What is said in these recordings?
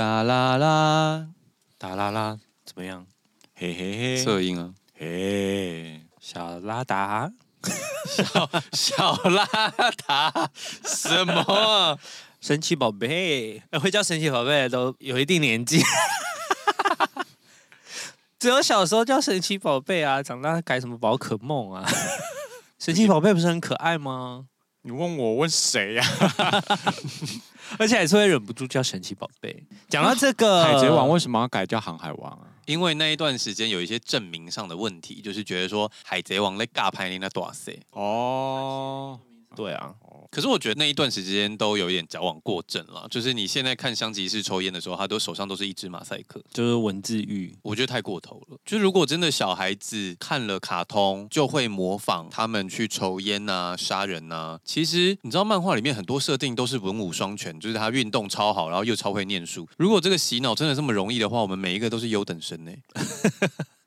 哒啦啦，哒啦啦，怎么样？嘿嘿嘿，色音啊，嘿，小拉达，小小拉达，什么？神奇宝贝，会叫神奇宝贝都有一定年纪，只有小时候叫神奇宝贝啊，长大改什么宝可梦啊？神奇宝贝不是很可爱吗？你问我问谁呀、啊？而且还是会忍不住叫神奇宝贝。讲到这个，海贼王为什么要改叫航海王啊？因为那一段时间有一些证明上的问题，就是觉得说海贼王在尬排你那多少哦，对啊。可是我觉得那一段时间都有一点矫枉过正了，就是你现在看香吉士抽烟的时候，他都手上都是一支马赛克，就是文字狱，我觉得太过头了。就如果真的小孩子看了卡通就会模仿他们去抽烟啊、杀人啊，其实你知道漫画里面很多设定都是文武双全，就是他运动超好，然后又超会念书。如果这个洗脑真的这么容易的话，我们每一个都是优等生呢。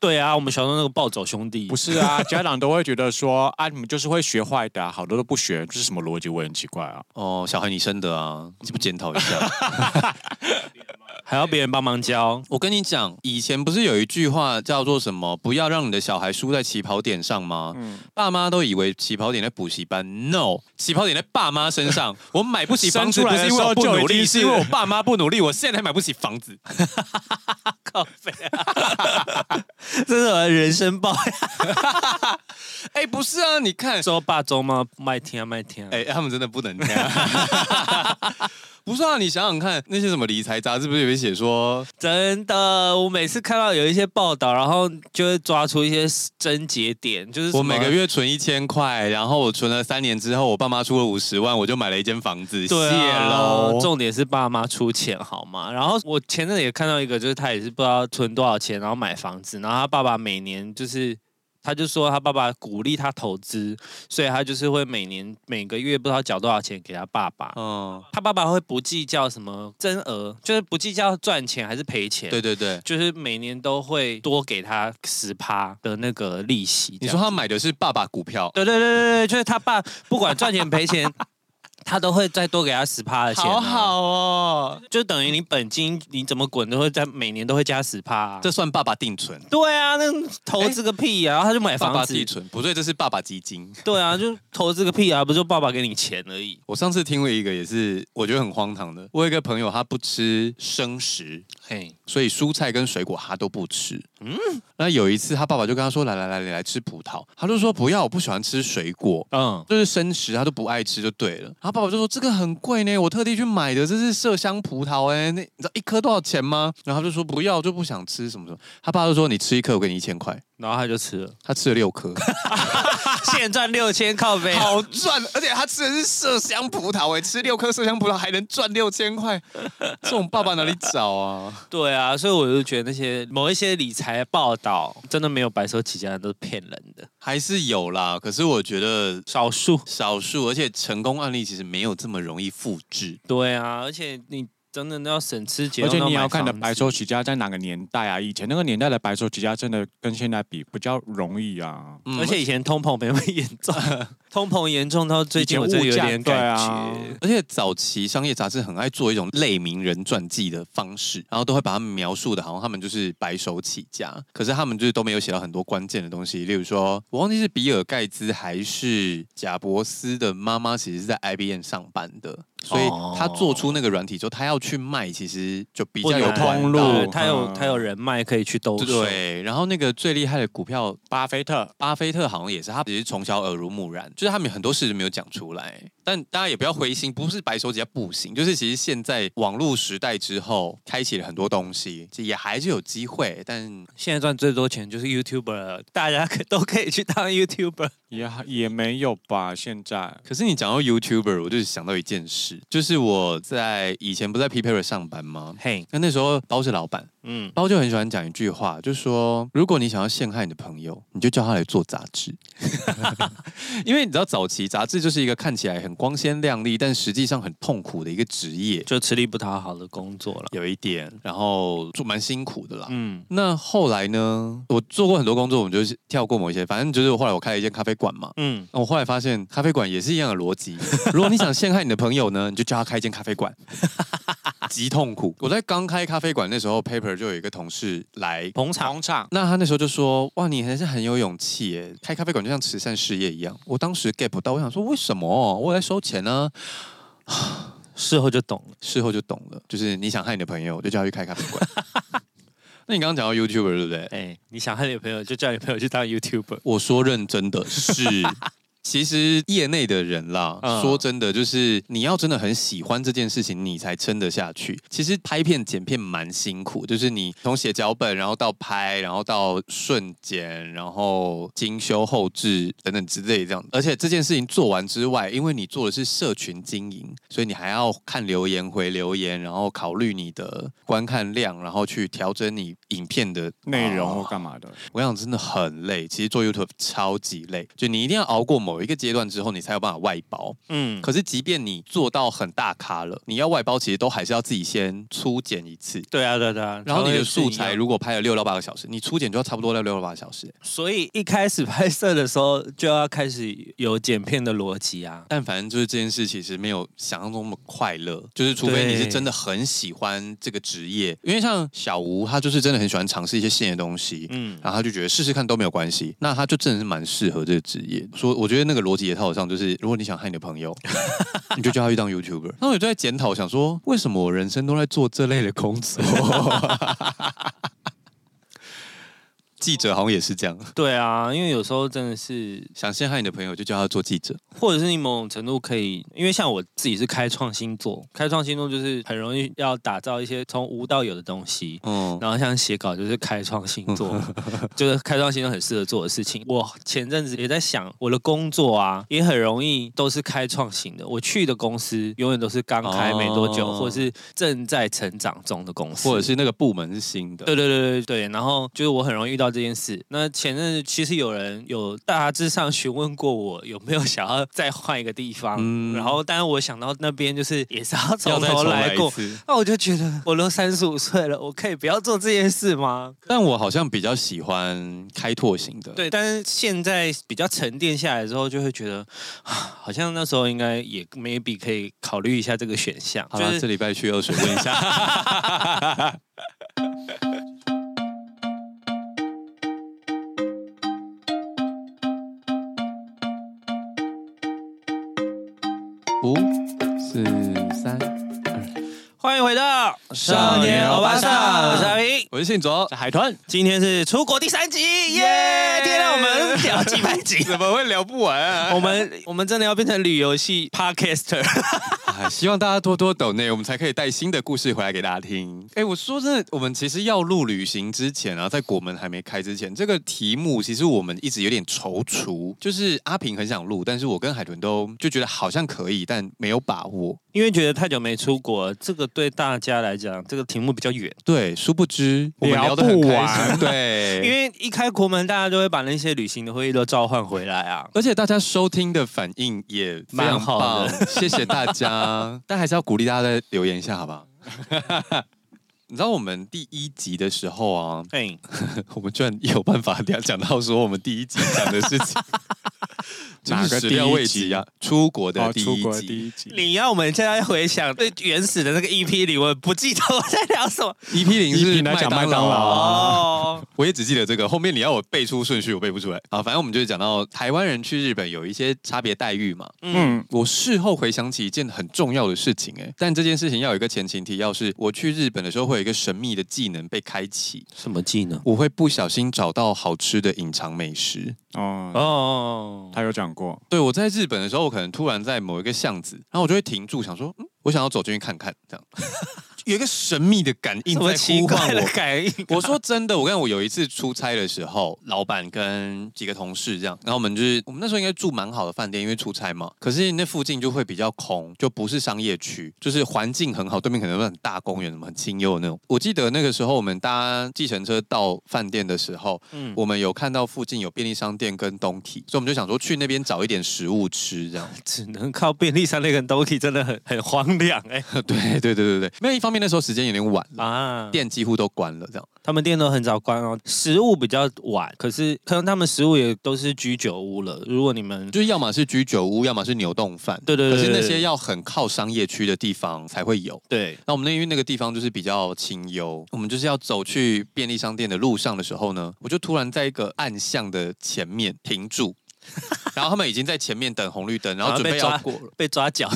对啊，我们小时候那个暴走兄弟，不是啊，家长都会觉得说啊，你们就是会学坏的，啊，好多都不学，这是什么逻辑？我也很奇怪啊。哦，小孩你生的啊，你不检讨一下？还要别人帮忙教？我跟你讲，以前不是有一句话叫做什么？不要让你的小孩输在起跑点上吗？嗯，爸妈都以为起跑点在补习班，no，起跑点在爸妈身上。我买不起房子，不是因为我 不努力，是因为我爸妈不努力，我现在还买不起房子。靠北啊！这是我的人生报呀！哎，不是啊，你看说霸州吗？麦听啊，麦听啊！哎，他们真的不能听。不是啊，你想想看，那些什么理财杂志不是有写说，真的，我每次看到有一些报道，然后就会抓出一些症结点，就是我每个月存一千块，然后我存了三年之后，我爸妈出了五十万，我就买了一间房子。对啊，谢喽。重点是爸妈出钱好吗？然后我前阵子也看到一个，就是他也是不知道存多少钱，然后买房子，然后他爸爸每年就是。他就说他爸爸鼓励他投资，所以他就是会每年每个月不知道缴多少钱给他爸爸。嗯，他爸爸会不计较什么增额，就是不计较赚钱还是赔钱。对对对，就是每年都会多给他十趴的那个利息。你说他买的是爸爸股票？对对对对对，就是他爸不管赚钱赔钱。他都会再多给他十趴的钱，好好哦，就等于你本金你怎么滚都会在每年都会加十趴，啊，这算爸爸定存？对啊，那投资个屁啊！然后他就买房子。爸爸定存不对，这是爸爸基金。对啊，就投资个屁啊！不就爸爸给你钱而已。我上次听过一个也是我觉得很荒唐的，我有一个朋友他不吃生食，嘿，所以蔬菜跟水果他都不吃。嗯，那有一次他爸爸就跟他说：“来来来，你来吃葡萄。”他就说：“不要，我不喜欢吃水果。”嗯，就是生食他都不爱吃就对了。他爸爸就说：“这个很贵呢，我特地去买的，这是麝香葡萄哎，那你知道一颗多少钱吗？”然后他就说：“不要，就不想吃什么什么。”他爸就说：“你吃一颗，我给你一千块。”然后他就吃了，他吃了六颗，现赚六千，靠北，好赚！而且他吃的是麝香葡萄哎，吃六颗麝香葡萄还能赚六千块，这种爸爸哪里找啊？对啊，所以我就觉得那些某一些理财报道真的没有白手起家的，都是骗人的，还是有啦。可是我觉得少数，少数，而且成功案例其实没有这么容易复制。对啊，而且你。真的要省吃俭用，而且你要看的白手起家在哪个年代啊？以前那个年代的白手起家真的跟现在比比较容易啊。嗯、而且以前通膨没那么严重，通膨严重到最近我就有点感觉。啊、而且早期商业杂志很爱做一种类名人传记的方式，然后都会把他们描述的好像他们就是白手起家，可是他们就是都没有写到很多关键的东西，例如说我忘记是比尔盖茨还是贾伯斯的妈妈，其实是在 IBM 上班的。所以他做出那个软体之后，他要去卖，其实就比较有通路，他有他有人脉可以去兜售。对，然后那个最厉害的股票，巴菲特，巴菲特好像也是，他只是从小耳濡目染，就是他们很多事情没有讲出来。但大家也不要灰心，不是白手起家不行，就是其实现在网络时代之后，开启了很多东西，也还是有机会。但现在赚最多钱就是 YouTuber，大家可都可以去当 YouTuber，也也没有吧？现在，可是你讲到 YouTuber，我就想到一件事，就是我在以前不在 PPerry 上班吗？嘿，那那时候包是老板。嗯，包就很喜欢讲一句话，就是说，如果你想要陷害你的朋友，你就叫他来做杂志。因为你知道，早期杂志就是一个看起来很光鲜亮丽，但实际上很痛苦的一个职业，就吃力不讨好的工作了，有一点，然后做蛮辛苦的啦。嗯，那后来呢，我做过很多工作，我们就是跳过某一些，反正就是后来我开了一间咖啡馆嘛。嗯，那我后来发现咖啡馆也是一样的逻辑，如果你想陷害你的朋友呢，你就叫他开一间咖啡馆。极痛苦。我在刚开咖啡馆那时候，Paper 就有一个同事来捧场，捧场。那他那时候就说：“哇，你还是很有勇气耶，开咖啡馆就像慈善事业一样。”我当时 get 不到，我想说为什么我在收钱呢？事后就懂了，事后就懂了，就是你想害你的朋友，就叫他去开咖啡馆。那你刚刚讲到 YouTuber 对不对？哎，你想害你的朋友，就叫你朋友去当 YouTuber。我说认真的是。其实业内的人啦，嗯、说真的，就是你要真的很喜欢这件事情，你才撑得下去。其实拍片剪片蛮辛苦，就是你从写脚本，然后到拍，然后到顺剪，然后精修后制等等之类这样。而且这件事情做完之外，因为你做的是社群经营，所以你还要看留言回留言，然后考虑你的观看量，然后去调整你影片的内容或干嘛的。我想真的很累，其实做 YouTube 超级累，就你一定要熬过某。某一个阶段之后，你才有办法外包。嗯，可是即便你做到很大咖了，你要外包，其实都还是要自己先初剪一次。对啊，对啊。然后你的素材如果拍了六到八个小时，你初剪就要差不多要六到八个小时。所以一开始拍摄的时候就要开始有剪片的逻辑啊。但反正就是这件事其实没有想象中那么快乐，就是除非你是真的很喜欢这个职业。因为像小吴，他就是真的很喜欢尝试一些新的东西，嗯，然后他就觉得试试看都没有关系，那他就真的是蛮适合这个职业。说我觉得。那个逻辑也套上，就是如果你想害你的朋友，你就叫他去当 YouTuber。那我就在检讨，想说为什么我人生都在做这类的工作？记者好像也是这样，对啊，因为有时候真的是想陷害你的朋友，就叫他做记者，或者是你某种程度可以，因为像我自己是开创星座，开创星座就是很容易要打造一些从无到有的东西，嗯，然后像写稿就是开创星座，就是开创星座很适合做的事情。我前阵子也在想，我的工作啊，也很容易都是开创型的。我去的公司永远都是刚开没多久，哦、或者是正在成长中的公司，或者是那个部门是新的。对对对对对，然后就是我很容易遇到。这件事，那前阵其实有人有大致上询问过我有没有想要再换一个地方，嗯、然后，但是我想到那边就是也是要从头来过，那我就觉得我都三十五岁了，我可以不要做这件事吗？但我好像比较喜欢开拓型的，对，但是现在比较沉淀下来之后，就会觉得好像那时候应该也 maybe 可以考虑一下这个选项。好了，就是、这礼拜去二水问一下。五、四、三、欢迎回到少年欧巴桑，我是阿平，我是信卓，海豚，今天是出国第三集，耶！天哪，我们聊几百集，怎么会聊不完啊？我们我们真的要变成旅游系 Podcaster。希望大家多多抖内，我们才可以带新的故事回来给大家听。哎，我说真的，我们其实要录旅行之前啊，在国门还没开之前，这个题目其实我们一直有点踌躇。就是阿平很想录，但是我跟海豚都就觉得好像可以，但没有把握，因为觉得太久没出国，这个对大家来讲，这个题目比较远。对，殊不知我们聊得很开心。对，因为一开国门，大家就会把那些旅行的会议都召唤回来啊，而且大家收听的反应也蛮好的，谢谢大家。啊！但还是要鼓励大家再留言一下，好不好？你知道我们第一集的时候啊，哎，我们居然有办法讲到说我们第一集讲的事情。哪个第一集啊？出国的第一集。你要我们现在回想最原始的那个 EP 里，我不记得我在聊什么。EP 零是麦当劳哦，我也只记得这个。后面你要我背出顺序，我背不出来啊。反正我们就是讲到台湾人去日本有一些差别待遇嘛。嗯，我事后回想起一件很重要的事情，哎，但这件事情要有一个前情提要，是我去日本的时候会有一个神秘的技能被开启。什么技能？我会不小心找到好吃的隐藏美食。哦哦，他有讲过。对，我在日本的时候，我可能突然在某一个巷子，然后我就会停住，想说，嗯，我想要走进去看看，这样。有一个神秘的感应在呼唤我。感应。我说真的，我跟我有一次出差的时候，老板跟几个同事这样，然后我们就是我们那时候应该住蛮好的饭店，因为出差嘛。可是那附近就会比较空，就不是商业区，就是环境很好，对面可能会很大公园，什么很清幽的那种。我记得那个时候我们搭计程车到饭店的时候，嗯，我们有看到附近有便利商店跟 Donki，所以我们就想说去那边找一点食物吃，这样。只能靠便利商店跟 Donki，真的很很荒凉 哎。对对对对对，没有一方。面那时候时间有点晚啊，店几乎都关了，这样。他们店都很早关哦，食物比较晚，可是可能他们食物也都是居酒屋了。如果你们就是要么是居酒屋，要么是牛洞饭，对对对，可是那些要很靠商业区的地方才会有。对，那我们那因为那个地方就是比较清幽，我们就是要走去便利商店的路上的时候呢，我就突然在一个暗巷的前面停住。然后他们已经在前面等红绿灯，然后准备要过了，被抓脚，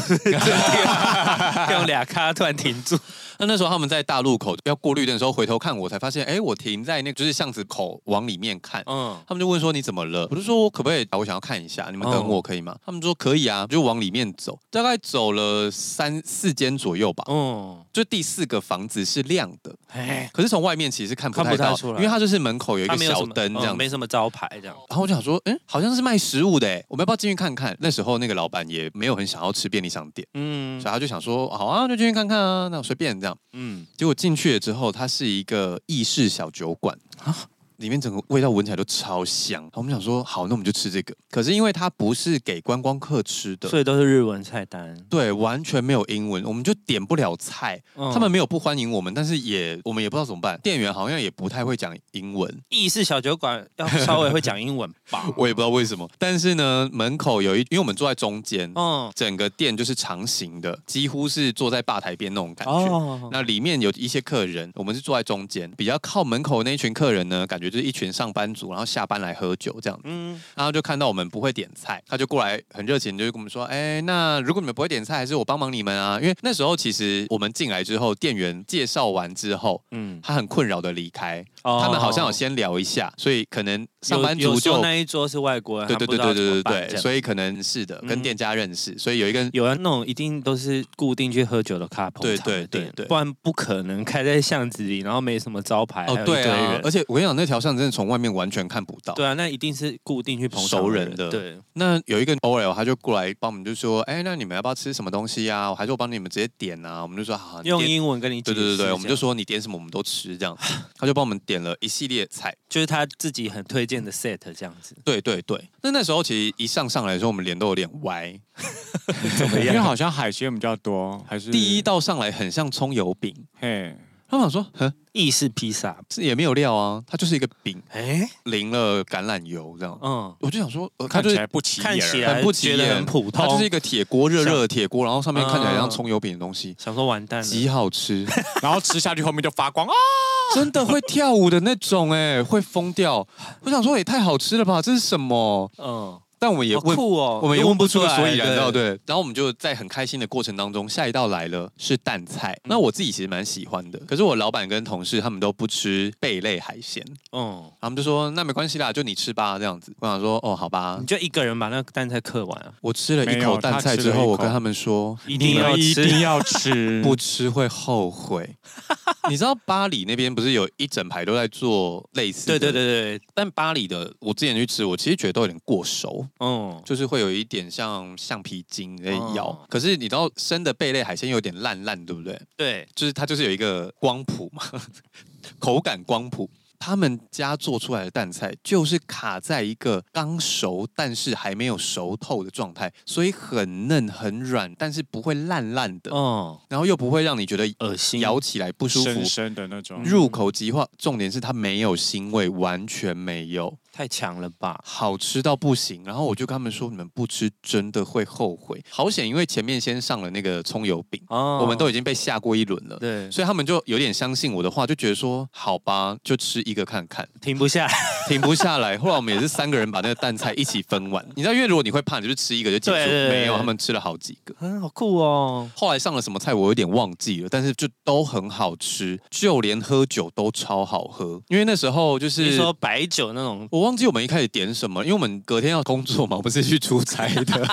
用俩卡突然停住。那那时候他们在大路口要过绿灯的时候，回头看我才发现，哎，我停在那个就是巷子口往里面看。嗯，他们就问说你怎么了？我就说我可不可以？我想要看一下，你们等我可以吗？嗯、他们说可以啊，就往里面走，大概走了三四间左右吧。嗯，就第四个房子是亮的，哎，可是从外面其实看不太到，出来，因为它就是门口有一个小灯这样，没什么招牌这样。然后我就想说，哎，好像是卖食物的，我们要不要进去看看？那时候那个老板也没有很想要吃便利商店，嗯，所以他就想说，好啊，就进去看看啊，那我随便这样，嗯，结果进去了之后，它是一个意式小酒馆啊。里面整个味道闻起来都超香，我们想说好，那我们就吃这个。可是因为它不是给观光客吃的，所以都是日文菜单。对，完全没有英文，我们就点不了菜。嗯、他们没有不欢迎我们，但是也我们也不知道怎么办。店员好像也不太会讲英文。意式小酒馆要稍微会讲英文吧？我也不知道为什么。但是呢，门口有一，因为我们坐在中间，嗯，整个店就是长形的，几乎是坐在吧台边那种感觉。哦、那里面有一些客人，我们是坐在中间，比较靠门口那一群客人呢，感觉就是一群上班族。然后下班来喝酒这样子，嗯，然后就看到我们不会点菜，他就过来很热情，就跟我们说，哎，那如果你们不会点菜，还是我帮忙你们啊？因为那时候其实我们进来之后，店员介绍完之后，嗯，他很困扰的离开，哦、他们好像有先聊一下，所以可能上班族就那一桌是外国人，对对对对对对对，所以可能是的，跟店家认识，嗯、所以有一个有人那种一定都是固定去喝酒的 couple，对对对对，不然不可能开在巷子里，然后没什么招牌，哦对啊，而且我跟你讲，那条巷真的从外面完全看不到。对啊，那一定是固定去捧熟人的。对，那有一个 OL 他就过来帮我们，就说：“哎，那你们要不要吃什么东西啊？还是我帮你们直接点啊？”我们就说：“好。”用英文跟你对对对对，我们就说你点什么我们都吃这样。他就帮我们点了一系列菜，就是他自己很推荐的 set 这样子。对对对，那那时候其实一上上来的时候，我们脸都有点歪，怎么样？因为好像海鲜比较多，还是第一道上来很像葱油饼，嘿。他们想说，哼，意式披萨。这也没有料啊，它就是一个饼，哎，淋了橄榄油这样，嗯，我就想说，看起来不起眼，看起来很不起眼，很普通，它就是一个铁锅热热的铁锅，然后上面看起来像葱油饼的东西，想说完蛋了，极好吃，然后吃下去后面就发光啊，真的会跳舞的那种，哎，会疯掉。我想说，也太好吃了吧，这是什么？嗯。但我们也问，哦、我们也问不出个所以然，对，对，对。然后我们就在很开心的过程当中，下一道来了是淡菜。嗯、那我自己其实蛮喜欢的，可是我老板跟同事他们都不吃贝类海鲜。嗯，他们就说那没关系啦，就你吃吧，这样子。我想说哦，好吧，你就一个人把那个淡菜嗑完啊。我吃了一口淡菜之后，我跟他们说一定要一定要吃，不吃会后悔。你知道巴黎那边不是有一整排都在做类似的？对对对对。但巴黎的我之前去吃，我其实觉得都有点过熟。嗯，就是。会有一点像橡皮筋在咬，哦、可是你知道生的贝类海鲜有点烂烂，对不对？对，就是它就是有一个光谱嘛，口感光谱。他们家做出来的淡菜就是卡在一个刚熟但是还没有熟透的状态，所以很嫩很软，但是不会烂烂的，嗯，然后又不会让你觉得恶心，咬起来不舒服，的那种，入口即化。重点是它没有腥味，完全没有。太强了吧，好吃到不行。然后我就跟他们说，你们不吃真的会后悔。好险，因为前面先上了那个葱油饼，哦，我们都已经被吓过一轮了，对，所以他们就有点相信我的话，就觉得说好吧，就吃一个看看，停不下来，停不下来。后来我们也是三个人把那个淡菜一起分完。你知道，因为如果你会怕，你就是吃一个就结束。没有，他们吃了好几个，嗯，好酷哦。后来上了什么菜我有点忘记了，但是就都很好吃，就连喝酒都超好喝。因为那时候就是你说白酒那种，我忘记我们一开始点。什么？因为我们隔天要工作嘛，我们是去出差的，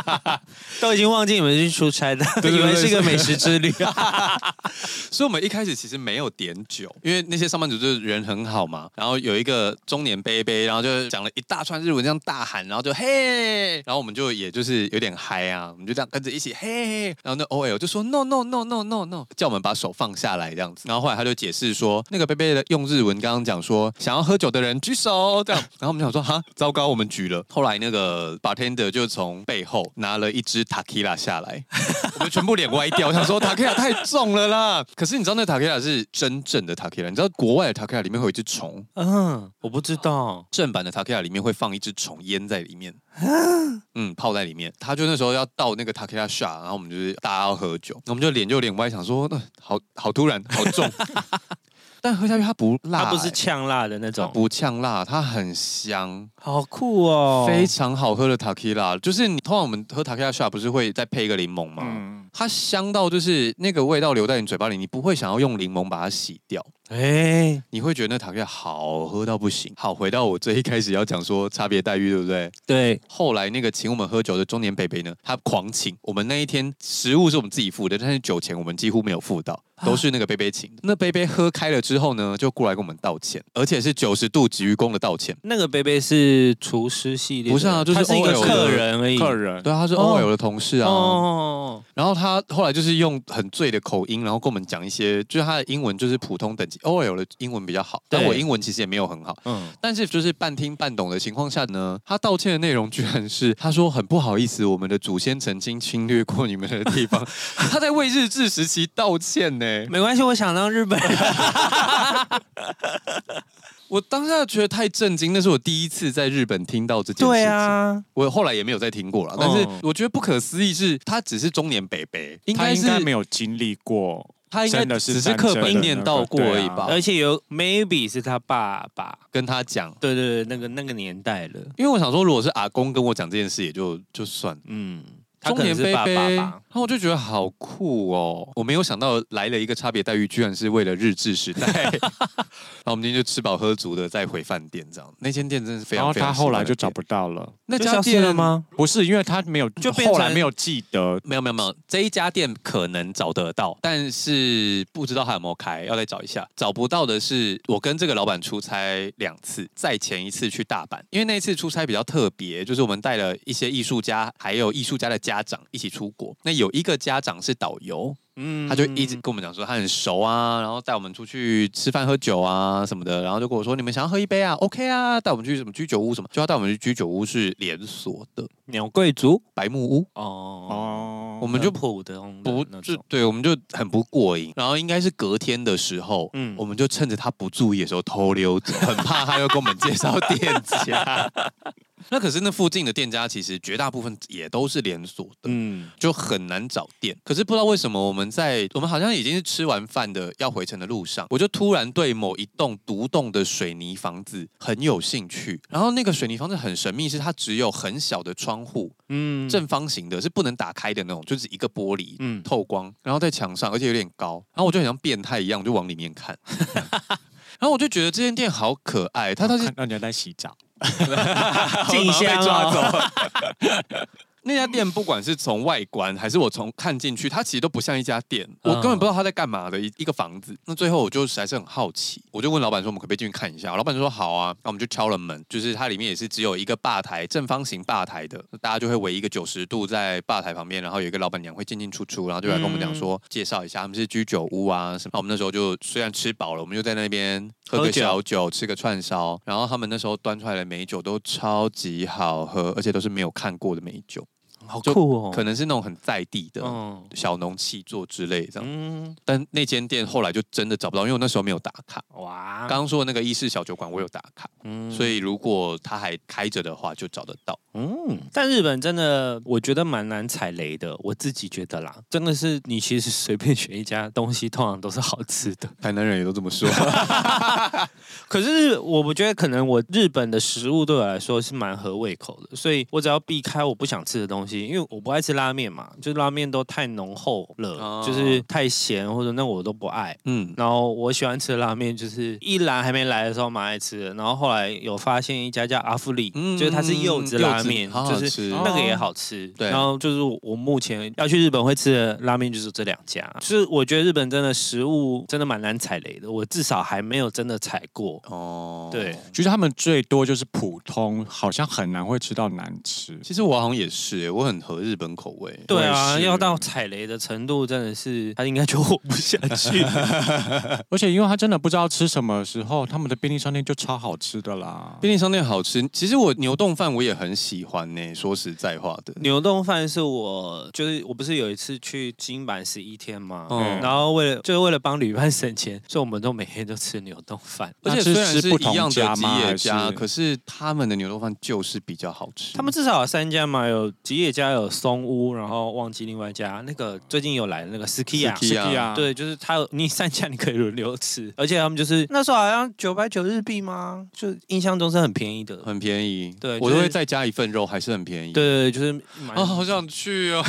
都已经忘记你们是去出差的，对对对，以为是一个美食之旅。所以，我们一开始其实没有点酒，因为那些上班族就是人很好嘛。然后有一个中中年杯杯，然后就讲了一大串日文，这样大喊，然后就嘿，然后我们就也就是有点嗨啊，我们就这样跟着一起嘿，然后那 OL 就说 no no no no no no，叫我们把手放下来这样子，然后后来他就解释说，那个杯杯的用日文刚刚讲说想要喝酒的人举手这样，然后我们想说哈，糟糕，我们举了，后来那个 bartender 就从背后拿了一支 tequila 下来，我们全部脸歪掉，我想说 tequila 太重了啦，可是你知道那 tequila 是真正的 tequila，你知道国外的 tequila 里面会有一只虫，嗯，我不知道，正版的 tequila 里面会放一只虫腌在里面，嗯，泡在里面，他就那时候要倒那个 takila shot，然后我们就是大家要喝酒，我们就脸就脸歪，想说那好好突然，好重。但喝下去它不辣，欸，它不是呛辣的那种，不呛辣，它很香，好酷哦，非常好喝的塔 q 拉，就是你通常我们喝塔 q 拉 shot 不是会再配一个柠檬吗？嗯，它香到就是那个味道留在你嘴巴里，你不会想要用柠檬把它洗掉，哎，欸，你会觉得那塔 q 拉好喝到不行。好，回到我最一开始要讲说差别待遇，对不对？对。后来那个请我们喝酒的中年北北呢，他狂请我们那一天食物是我们自己付的，但是酒钱我们几乎没有付到。都是那个杯杯请的，那杯杯喝开了之后呢，就过来跟我们道歉，而且是九十度鞠躬的道歉。那个杯杯是厨师系列，不是啊，就是，是一个客人而已。客人，对啊，他是 OL 的同事啊。哦。然后他后来就是用很醉的口音，然后跟我们讲一些，就是他的英文就是普通等级，OL 的英文比较好，但我英文其实也没有很好。嗯。但是就是半听半懂的情况下呢，他道歉的内容居然是他说很不好意思，我们的祖先曾经侵略过你们的地方，他在为日治时期道歉呢。没关系，我想当日本人。我当下觉得太震惊，那是我第一次在日本听到这件事情。对啊，我后来也没有再听过了。但是我觉得不可思议是，他只是中年北北，应该是没有经历过，他应该只是课本念到过而已吧。而且有 maybe 是他爸爸跟他讲，对对对，那个那个年代了。因为我想说，如果是阿公跟我讲这件事，也就就算，嗯。中年杯杯，然后我就觉得好酷哦！我没有想到来了一个差别待遇，居然是为了日治时代。然后我们今天就吃饱喝足的再回饭店，这样那间店真是非常非常。然后他后来就找不到了，那家店了吗？不是，因为他没有，就后来没有记得。没有没有没有，这一家店可能找得到，但是不知道还有没有开，要再找一下。找不到的是我跟这个老板出差两次，再前一次去大阪，因为那一次出差比较特别，就是我们带了一些艺术家，还有艺术家的家长一起出国。那有一个家长是导游，嗯，他就一直跟我们讲说他很熟啊，然后带我们出去吃饭喝酒啊什么的，然后就跟我说，你们想要喝一杯啊？OK 啊，带我们去什么居酒屋什么，就要带我们去居酒屋是连锁的鸟贵族白木屋哦哦，我们就普的不就对，我们就很不过瘾。然后应该是隔天的时候，嗯，我们就趁着他不注意的时候偷溜走，很怕他又给我们介绍店家。那可是那附近的店家，其实绝大部分也都是连锁的，嗯，就很难找店。可是不知道为什么，我们在我们好像已经是吃完饭的要回程的路上，我就突然对某一栋独栋的水泥房子很有兴趣。然后那个水泥房子很神秘，是它只有很小的窗户，嗯，正方形的，是不能打开的那种，就是一个玻璃，嗯，透光，然后在墙上，而且有点高。然后我就很像变态一样，我就往里面看。然后我就觉得这间店好可爱，它它是让人家在洗澡。进香 抓走。那家店不管是从外观还是我从看进去，它其实都不像一家店，我根本不知道他在干嘛的一一个房子。那最后我就实在是很好奇，我就问老板说：“我们可不可以进去看一下？”老板就说：“好啊。”那我们就敲了门，就是它里面也是只有一个吧台，正方形吧台的，大家就会围一个九十度在吧台旁边，然后有一个老板娘会进进出出，然后就来跟我们讲说介绍一下，他们是居酒屋啊什么。那我们那时候就虽然吃饱了，我们就在那边喝个小酒，吃个串烧，然后他们那时候端出来的美酒都超级好喝，而且都是没有看过的美酒。好酷哦！可能是那种很在地的小农气作之类这样，嗯、但那间店后来就真的找不到，因为我那时候没有打卡。哇！刚刚说的那个意式小酒馆我有打卡，嗯，所以如果他还开着的话，就找得到。嗯，但日本真的我觉得蛮难踩雷的，我自己觉得啦，真的是你其实随便选一家东西，通常都是好吃的。台南人也都这么说。可是我不觉得，可能我日本的食物对我来说是蛮合胃口的，所以我只要避开我不想吃的东西。西，因为我不爱吃拉面嘛，就是拉面都太浓厚了，哦、就是太咸或者那我都不爱。嗯，然后我喜欢吃的拉面就是一兰还没来的时候蛮爱吃的，然后后来有发现一家叫阿芙里，嗯、就是它是柚子拉面，好好就是那个也好吃。对，然后就是我目前要去日本会吃的拉面就是这两家，就是我觉得日本真的食物真的蛮难踩雷的，我至少还没有真的踩过。哦，对，就是他们最多就是普通，好像很难会吃到难吃。其实我好像也是，我很合日本口味。对啊，要到踩雷的程度，真的是他应该就活不下去。而且因为他真的不知道吃什么时候，他们的便利商店就超好吃的啦。便利商店好吃，其实我牛丼饭我也很喜欢呢。说实在话的，牛丼饭是我就是我不是有一次去金板十一天嘛？嗯，然后为了就是为了帮旅伴省钱，所以我们都每天都吃牛丼饭。而且虽然是一样的吉野家，可是他们的牛肉饭就是比较好吃。他们至少有三家嘛，有吉野家，有松屋，然后忘记另外一家那个最近有来的那个 Sukiya，对，就是他有你三家你可以轮流吃，而且他们就是那时候好像九百九日币吗？就印象中是很便宜的，很便宜。对，我都会再加一份肉，还是很便宜。对对对，就是啊，好想去哦，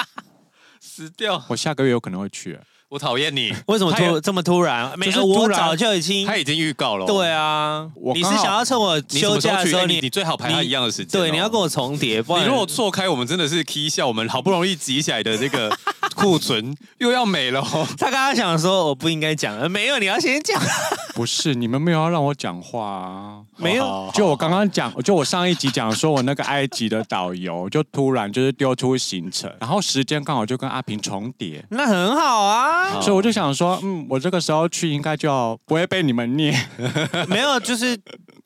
死掉！我下个月有可能会去。我讨厌你，为什么突这么突然？没有，我早就已经他已经预告了。对啊，你是想要趁我休假的时候，你你最好排他一样的时间。对，你要跟我重叠。你如果错开，我们真的是 K 笑，我们好不容易集起来的这个 库存又要没了。他刚刚想说我不应该讲，没有，你要先讲。不是，你们没有要让我讲话啊？没有，就我刚刚讲，就我上一集讲说我那个埃及的导游就突然就是丢出行程，然后时间刚好就跟阿平重叠，那很好啊。所以我就想说。嗯，我这个时候去应该就不会被你们念，没有，就是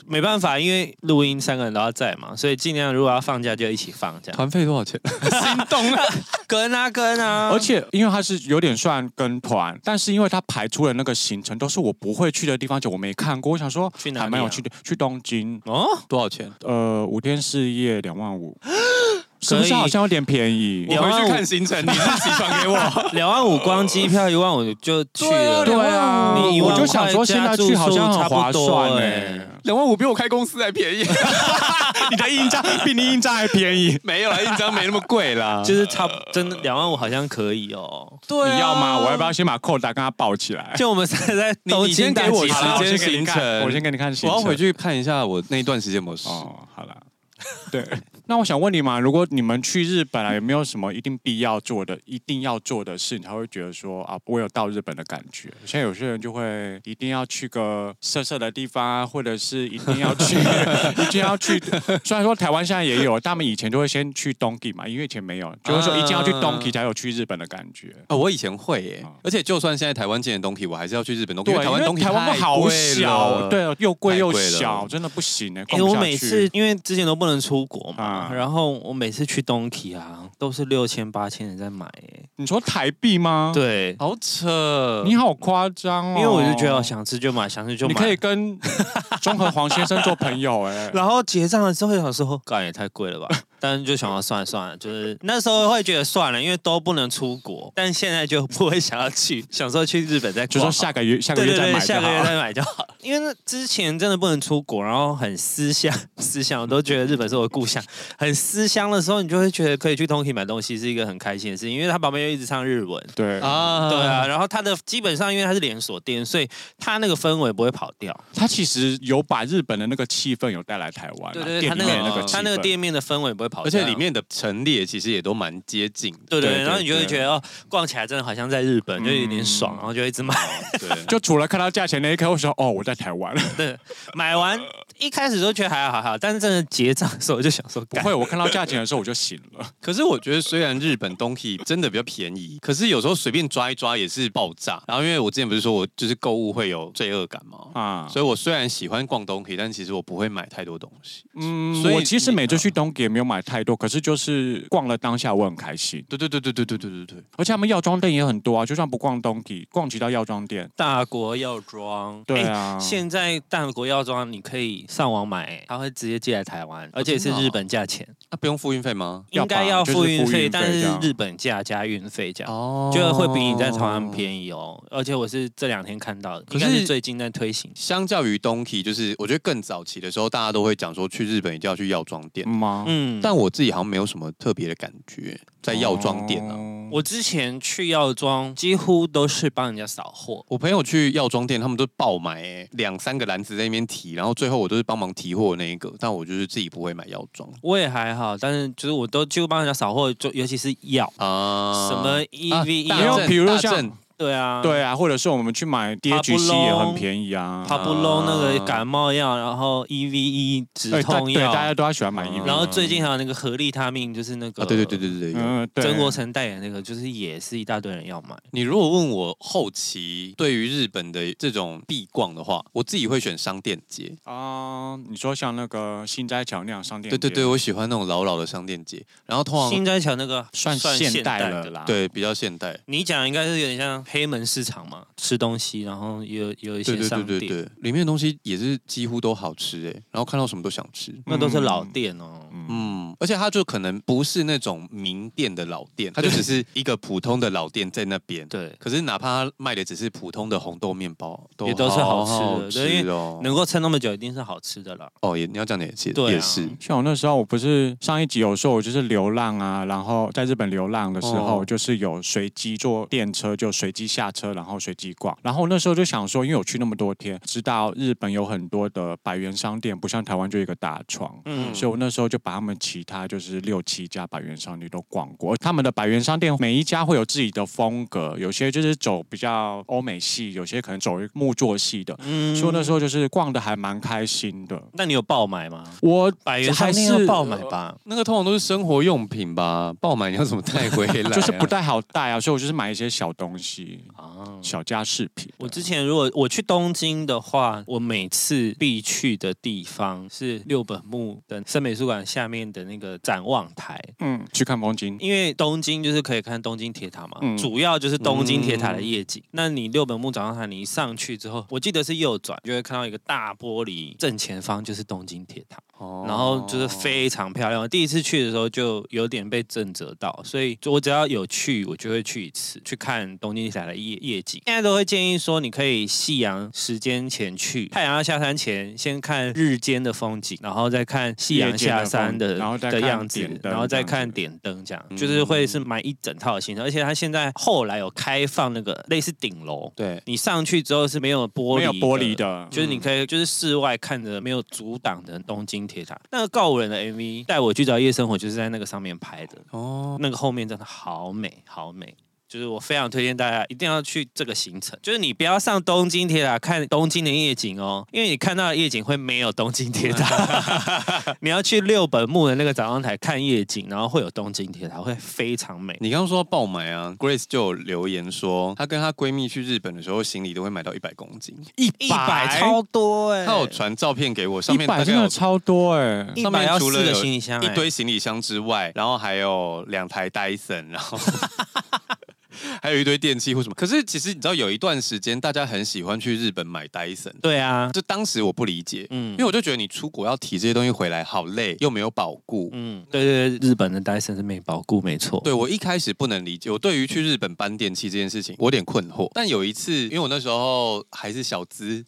没办法，因为录音三个人都要在嘛，所以尽量如果要放假就一起放。这样团费多少钱？心动了，跟啊跟啊！而且因为他是有点算跟团，但是因为他排出了那个行程都是我不会去的地方，就我没看过。我想说去哪里、啊？还蛮有趣的，去东京哦，多少钱？呃，五天四夜两万五。是不是好像有点便宜？我回去看行程，你自己传给我。两万五光机票，一万五就去了。对啊，你我就想说现在去好像很划算哎。两万五比我开公司还便宜。你的印章比你印章还便宜？没有啦，印章没那么贵啦。就是差真的两万五好像可以哦。对，你要吗？我要不要先把扣打跟他抱起来？就我们现在你先给我时间行程，我先给你看行程。我要回去看一下我那一段时间模式。哦，好了。对，那我想问你嘛，如果你们去日本啊，有没有什么一定必要做的、一定要做的事，你才会觉得说啊，我有到日本的感觉？像有些人就会一定要去个色色的地方啊，或者是一定要去，一定要去。虽然说台湾现在也有，他们以前就会先去东京嘛，因为以前没有，就是说一定要去东京才有去日本的感觉。啊，我以前会耶，而且就算现在台湾建的东京，我还是要去日本东京。对，台湾东京台湾好小，对，又贵又小，真的不行哎。因为我每次因为之前都不能出国嘛。啊、然后我每次去东体啊，都是六千八千人在买，欸，你说台币吗？对，好扯，你好夸张哦。因为我就觉得想吃就买，想吃就买。你可以跟 中和黄先生做朋友，哎，然后结账的时候有时候，干也太贵了吧。但是就想要算了算了，就是那时候会觉得算了，因为都不能出国。但现在就不会想要去，想说去日本再，就说下个月下个月再买，下个月再买就好。因为那之前真的不能出国，然后很思乡，思乡我都觉得日本是我的故乡。很思乡的时候，你就会觉得可以去东京买东西是一个很开心的事情，因为他旁边又一直唱日文。对啊，对啊。然后他的基本上因为他是连锁店，所以他那个氛围不会跑掉。他其实有把日本的那个气氛有带来台湾，对对，他那个他那个店面的氛围不会跑，而且里面的。陈列其实也都蛮接近，对对，然后你就会觉得哦，逛起来真的好像在日本，就有点爽，然后就一直买。对，就除了看到价钱那一刻，我说哦，我在台湾。对，买完一开始都觉得还好还好，但是真的结账的时候我就想说，不会，我看到价钱的时候我就醒了。可是我觉得虽然日本东西真的比较便宜，可是有时候随便抓一抓也是爆炸。然后因为我之前不是说我就是购物会有罪恶感吗？啊，所以我虽然喜欢逛东西，但其实我不会买太多东西。嗯，所以我其实每次去东西也没有买太多，可是就是逛了。当下我很开心，对对对对对对对对对，而且他们药妆店也很多啊，就算不逛东帝，逛其他药妆店，大国药妆，对啊，欸、现在大国药妆你可以上网买，他会直接寄来台湾，而且是日本价钱那不用付运费吗？应该要付运费，但是是日本价加运费这样，哦，就会比你在台湾便宜哦。而且我是这两天看到的，应该是最近在推行。相较于 Donkey，就是我觉得更早期的时候，大家都会讲说去日本一定要去药妆店吗？嗯，但我自己好像没有什么特别的感觉。在药妆店呢、啊，我之前去药妆几乎都是帮人家扫货。我朋友去药妆店，他们都爆买、欸，两三个篮子在那边提，然后最后我都是帮忙提货的那一个。但我就是自己不会买药妆，我也还好，但是就是我都几乎帮人家扫货，就尤其是药啊，什么 EVE，、啊、比如像。对啊，对啊，或者是我们去买 DHC 也很便宜啊。帕布隆那个感冒药，然后 EVE 止痛药，对，大家都要喜欢买 EVE。然后最近还有那个合利他命，就是那个，对对对对对对，嗯，曾国成代言那个，就是也是一大堆人要买。你如果问我后期对于日本的这种必逛的话，我自己会选商店街啊。你说像那个新斋桥那样商店街，对对对，我喜欢那种老老的商店街。然后通常新斋桥那个算现代的啦，对，比较现代。你讲应该是有点像黑门市场嘛。吃东西，然后有有一些商店，对对对对，里面的东西也是几乎都好吃哎，然后看到什么都想吃，那都是老店哦，嗯，而且它就可能不是那种名店的老店，它就只是一个普通的老店在那边，对。可是哪怕它卖的只是普通的红豆面包，也都是好吃的，因为能够撑那么久，一定是好吃的了。哦，也你要这样也是，也是。像我那时候，我不是上一集有说，我就是流浪啊，然后在日本流浪的时候，就是有随机坐电车，就随机下车，然后。随机逛，然后那时候就想说，因为我去那么多天，知道日本有很多的百元商店，不像台湾就一个大床，嗯，所以我那时候就把他们其他就是六七家百元商店都逛过。他们的百元商店每一家会有自己的风格，有些就是走比较欧美系，有些可能走木作系的，嗯，所以那时候就是逛的还蛮开心的。那你有爆买吗？我百元商店要爆买吧，那个通常都是生活用品吧，爆买你要怎么带回来啊？就是不太好带啊，所以我就是买一些小东西啊。小家饰品。我之前如果我去东京的话，我每次必去的地方是六本木的森美术馆下面的那个展望台。嗯，去看东京，因为东京就是可以看东京铁塔嘛，嗯、主要就是东京铁塔的夜景。嗯、那你六本木展望台，你一上去之后，我记得是右转，就会看到一个大玻璃，正前方就是东京铁塔。哦，然后就是非常漂亮。第一次去的时候就有点被震折到，所以我只要有去，我就会去一次，去看东京铁塔的夜夜景。现在都会建议说，你可以夕阳时间前去，太阳要下山前先看日间的风景，然后再看夕阳下山的然后的样子，然后再看点灯，这样、嗯、就是会是买一整套的行程。而且它现在后来有开放那个类似顶楼，对，你上去之后是没有玻璃，没有玻璃的，就是你可以就是室外看着没有阻挡的东京。铁塔那个告五人的 MV 带我去找夜生活，就是在那个上面拍的哦。那个后面真的好美，好美，就是我非常推荐大家一定要去这个行程。就是你不要上东京铁塔看东京的夜景哦，因为你看到的夜景会没有东京铁塔。你要去六本木的那个展望台看夜景，然后会有东京铁塔，会非常美。你刚刚说爆买啊，Grace 就有留言说，她跟她闺蜜去日本的时候，行李都会买到一百公斤，一百超多哎、欸。她有传照片给我，上面一百真的超多哎、欸，上面除了行李箱一堆行李箱之外，然后还有两台 Dyson，然后。还有一堆电器或什么，可是其实你知道有一段时间大家很喜欢去日本买戴森，对啊，就当时我不理解，嗯，因为我就觉得你出国要提这些东西回来好累，又没有保固，嗯，对对对，日本的戴森是没保固，没错。对，我一开始不能理解，我对于去日本搬电器这件事情我有点困惑，但有一次，因为我那时候还是小资。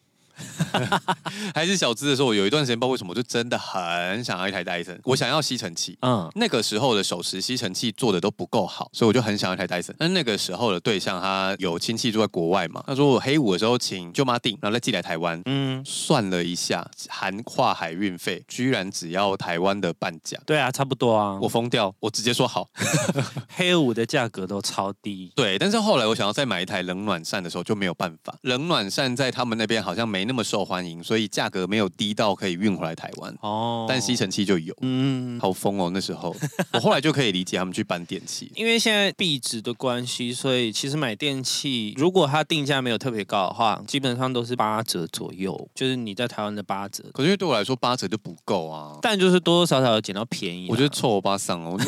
还是小资的时候，我有一段时间不知道为什么，我就真的很想要一台戴森。我想要吸尘器，嗯，那个时候的手持吸尘器做的都不够好，所以我就很想要一台戴森。但那个时候的对象他有亲戚住在国外嘛，他说我黑五的时候请舅妈订，然后再寄来台湾。嗯，算了一下，含跨海运费，居然只要台湾的半价。对啊，差不多啊。我疯掉，我直接说好。黑五的价格都超低。对，但是后来我想要再买一台冷暖扇的时候就没有办法，冷暖扇在他们那边好像没那么受欢迎，所以价格没有低到可以运回来台湾哦。但吸尘器就有，嗯，好疯哦。那时候 我后来就可以理解他们去搬电器，因为现在币值的关系，所以其实买电器如果它定价没有特别高的话，基本上都是八折左右，就是你在台湾的八折。可是因为对我来说八折就不够啊，但就是多多少少有捡到便宜。我觉得臭欧巴桑哦，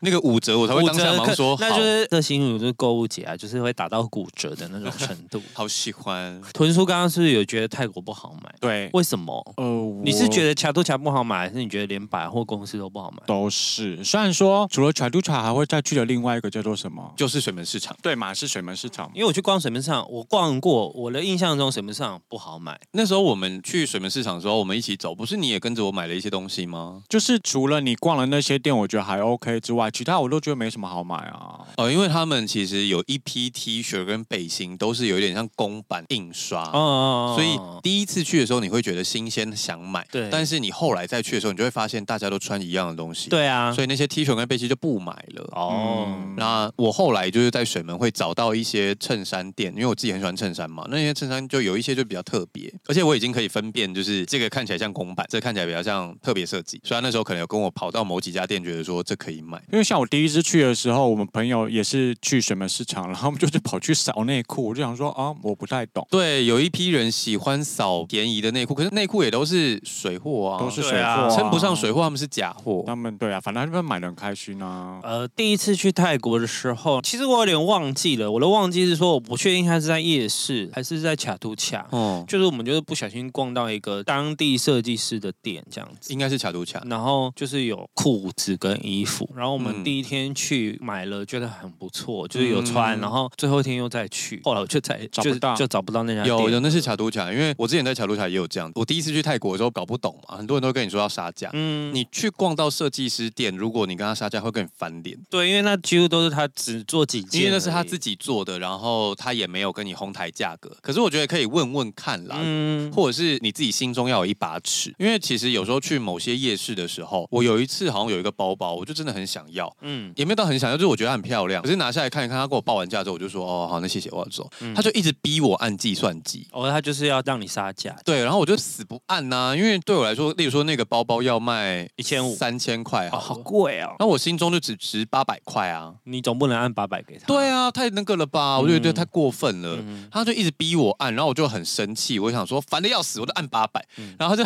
那个五折我才会当下忙说，那就是这形容就是购物节啊，就是会打到骨折的那种程度。好喜欢。屯叔刚刚是不是有觉得泰国不好买？对，为什么？呃，你是觉得卡都卡不好买，还是你觉得连百货公司都不好买？都是。虽然说除了卡都卡，还会再去的另外一个叫做什么？就是水门市场。对嘛，是水门市场。因为我去逛水门市场，我逛过，我的印象中水门市场不好买。那时候我们去水门市场的时候，我们一起走，不是你也跟着我买了一些东西吗？就是除了你逛了那些店，我觉得还 OK 之外，其他我都觉得没什么好买啊。哦，因为他们其实有一批 T 恤跟背心，都是有一点像公版印刷，哦，所以第一次去的时候你会觉得新鲜想买，对。但是你后来再去的时候，你就会发现大家都穿一样的东西，对啊。所以那些 T 恤跟背心就不买了。哦，那我后来就是在水门会找到一些衬衫店，因为我自己很喜欢衬衫嘛。那些衬衫就有一些就比较特别，而且我已经可以分辨，就是这个看起来像公版，这个看起来比较像特别设计。虽然那时候可能有跟我跑到某几家店，觉得说这可以买。因为像我第一次去的时候，我们朋友也是去水门市场，然后我们就是跑去扫内裤，我就想说啊，我不太懂。对，有一批人喜欢扫便宜的内裤，可是内裤也都是水货啊，都是水货啊，称不上水货，他们是假货。他们对啊，反正他们买的很开心啊。呃，第一次去泰国的时候，其实我有点忘记了，我的忘记是说我不确定他是在夜市还是在卡图卡。哦，就是我们就是不小心逛到一个当地设计师的店，这样子，应该是卡图卡。然后就是有裤子跟衣服，然后我们第一天去买了，觉得很不错，就是有穿，然后最后一天又再去，后来我就再找不到，就找不到那家店。有有，那是卡图卡，因为我之前在卡都卡也有这样。我第一次去泰国的时候搞不懂嘛，很多人都跟你说要杀价。嗯，你去逛到设计师店，如果你跟他杀价，会跟你翻脸。对，因为那几乎都是他只做几件，因为那是他自己做的，然后他也没有跟你哄抬价格。可是我觉得可以问问看啦，嗯，或者是你自己心中要有一把尺，因为其实有时候去某些夜市的时候，我有一次好像有一个包包，我就真的很想要，嗯，也没有到很想要，就是我觉得很漂亮。可是拿下来看一看，他跟我报完价之后，我就说哦好，那谢谢，我要走。嗯，他就一直逼我按计算机，哦，他就是要让你杀价。对，然后我就死不按呐，啊，因为对我来说，例如说那个包包要卖一千五、三千块，哦，好贵哦。那我心中就只值八百块啊，你总不能按八百给他。对啊，太那个了吧？我就觉得太过分了。嗯，他就一直逼我按，然后我就很生气，我想说烦的要死，我就按八百，嗯，然后就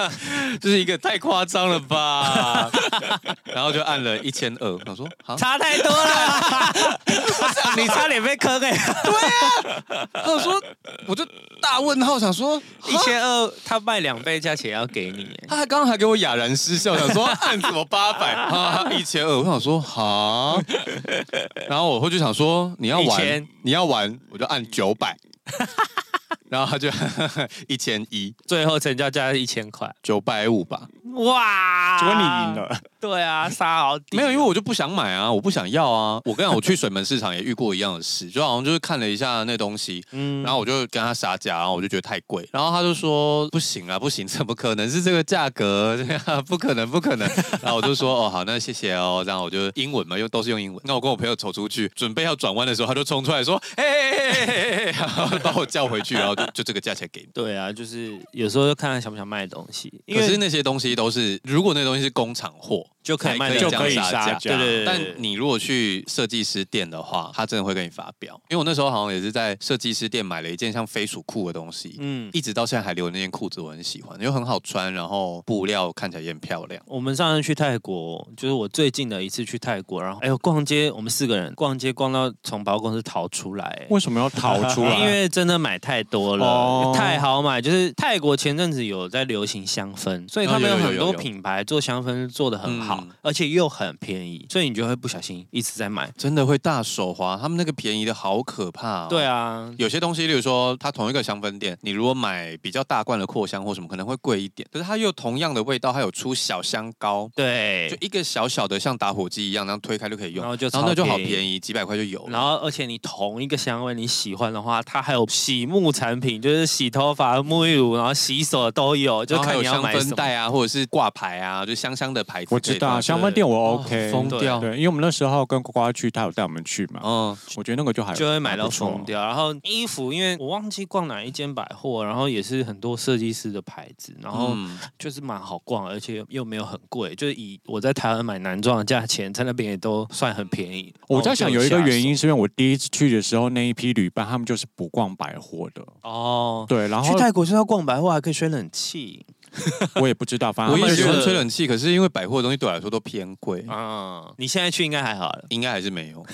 就是一个太夸张了吧，然后就按了一千二，我说差太多了，你差点被坑哎。对啊，我说我就大问号，想说一千二他卖两倍价钱要给你，他还刚刚还给我哑然失笑，想说按什么八百？啊一千二，我想说好，然后我会就想说你要玩你要玩我就按九百。然后他就 一千一，最后成交价是一千块，九百五吧。哇，结果你赢了。对啊，杀好没有，因为我就不想买啊，我不想要啊。我跟你讲，我去水门市场也遇过一样的事，就好像就是看了一下那东西，嗯，然后我就跟他杀价，然后我就觉得太贵，然后他就说不行啊，不行，怎么可能是这个价格？这 样不可能，不可能。然后我就说哦，好，那谢谢哦。然后我就英文嘛，又都是用英文。那我跟我朋友走出去，准备要转弯的时候，他就冲出来说，嘿嘿嘿嘿嘿嘿，然后 把我叫回去，然后就 就这个价钱给你。对啊，就是有时候就看看想不想卖东西，可是那些东西都是，如果那东西是工厂货。就可以卖，就可以杀价。对对对。但你如果去设计师店的话，他真的会跟你发飙。因为我那时候好像也是在设计师店买了一件像飞鼠裤的东西，嗯，一直到现在还留那件裤子，我很喜欢，因为很好穿，然后布料看起来也很漂亮。我们上次去泰国，就是我最近的一次去泰国，然后哎呦逛街，我们四个人逛街逛到从百货公司逃出来。为什么要逃出来？因为真的买太多了，哦、太好买。就是泰国前阵子有在流行香氛，所以他们有很多品牌做香氛做的很好，嗯、而且又。很便宜，所以你就会不小心一直在买，真的会大手滑。他们那个便宜的好可怕哦。对啊，有些东西，例如说，它同一个香氛店，你如果买比较大罐的扩香或什么，可能会贵一点。可是它又同样的味道，它有出小香膏，对，就一个小小的像打火机一样，然后推开就可以用，然后就然后那就好便宜，几百块就有。然后而且你同一个香味你喜欢的话，它还有洗沐产品，就是洗头发、沐浴乳，然后洗手的都有，就看你要买什么。香氛袋啊，或者是挂牌啊，就香香的牌子。我知道香氛店我 OK。疯掉，对，因为我们那时候跟呱呱去，他有带我们去嘛。嗯，我觉得那个就还就会买到疯掉。然后衣服，因为我忘记逛哪一间百货，然后也是很多设计师的牌子，然后就是蛮好逛，而且又没有很贵，就是以我在台湾买男装的价钱，在那边也都算很便宜。我在想有一个原因，是因为我第一次去的时候，那一批旅伴他们就是不逛百货的。哦，对，然后去泰国是要逛百货，还可以吹冷气。我也不知道，反正我也喜欢吹冷气，可是因为百货的东西对我来说都偏贵。啊，你现在去应该还好了，应该还是没有。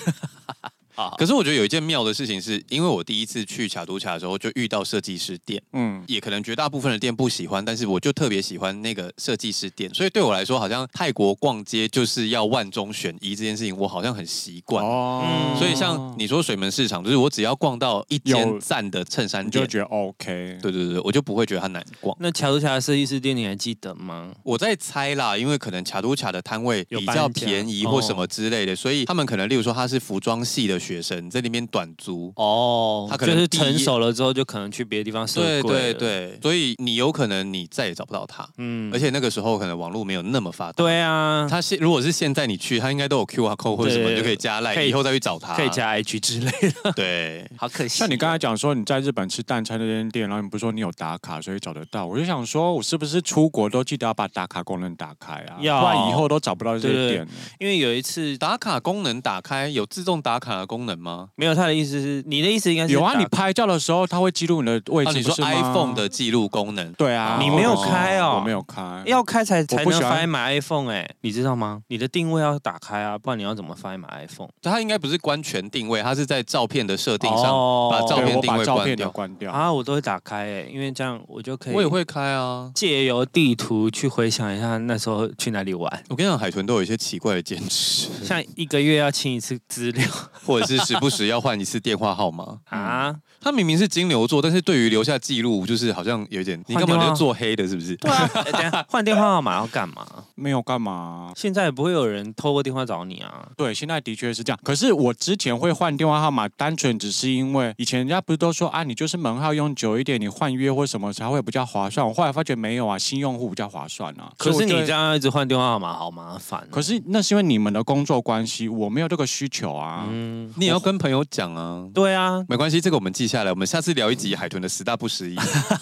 可是我觉得有一件妙的事情是，因为我第一次去卡都卡的时候就遇到设计师店，嗯，也可能绝大部分的店不喜欢，但是我就特别喜欢那个设计师店，所以对我来说，好像泰国逛街就是要万中选一这件事情，我好像很习惯。哦，所以像你说水门市场，就是我只要逛到一间赞的衬衫店，就觉得 OK。对对对，我就不会觉得它难逛。那卡都卡的设计师店你还记得吗？我在猜啦，因为可能卡都卡的摊位比较便宜或什么之类的，哦、所以他们可能例如说他是服装系的学生在那边短租哦，他可能就是成熟了之后就可能去别的地方。对对对，所以你有可能你再也找不到他。嗯，而且那个时候可能网络没有那么发达。对啊，他现如果是现在你去，他应该都有 QR code 或者什么，就可以加 Line，以后再去找他，可以加 IG 之类的。对，好可惜。像你刚才讲说你在日本吃蛋餐那间店，然后你不是说你有打卡，所以找得到。我就想说，我是不是出国都记得要把打卡功能打开啊？要，不然以后都找不到这些店。因为有一次打卡功能打开，有自动打卡的功能吗？没有，他的意思是你的意思应该是有啊。你拍照的时候，它会记录你的位置。你说 iPhone 的记录功能？对啊，你没有开哦，我没有开，要开才才能 Find My iPhone 哎，你知道吗？你的定位要打开啊，不然你要怎么 Find My iPhone？它应该不是关全定位，它是在照片的设定上把照片定位关掉。关掉啊，我都会打开哎，因为这样我就可以。我也会开啊，借由地图去回想一下那时候去哪里玩。我跟你讲，海豚都有一些奇怪的坚持，像一个月要清一次资料，或者是时不时要换一次电话号码啊。他明明是金牛座，但是对于留下记录，就是好像有点，你干嘛就做黑的，是不是？对啊，等下换电话号码要干嘛？没有干嘛，现在也不会有人透过电话找你啊。对，现在的确是这样。可是我之前会换电话号码，单纯只是因为以前人家不是都说啊，你就是门号用久一点，你换约或什么才会比较划算。我后来发觉没有啊，新用户比较划算啊。可是你这样一直换电话号码，好麻烦。可是那是因为你们的工作关系，我没有这个需求啊。嗯，你也要跟朋友讲啊。对啊，没关系，这个我们记下来，我们下次聊一集海豚的十大不适宜。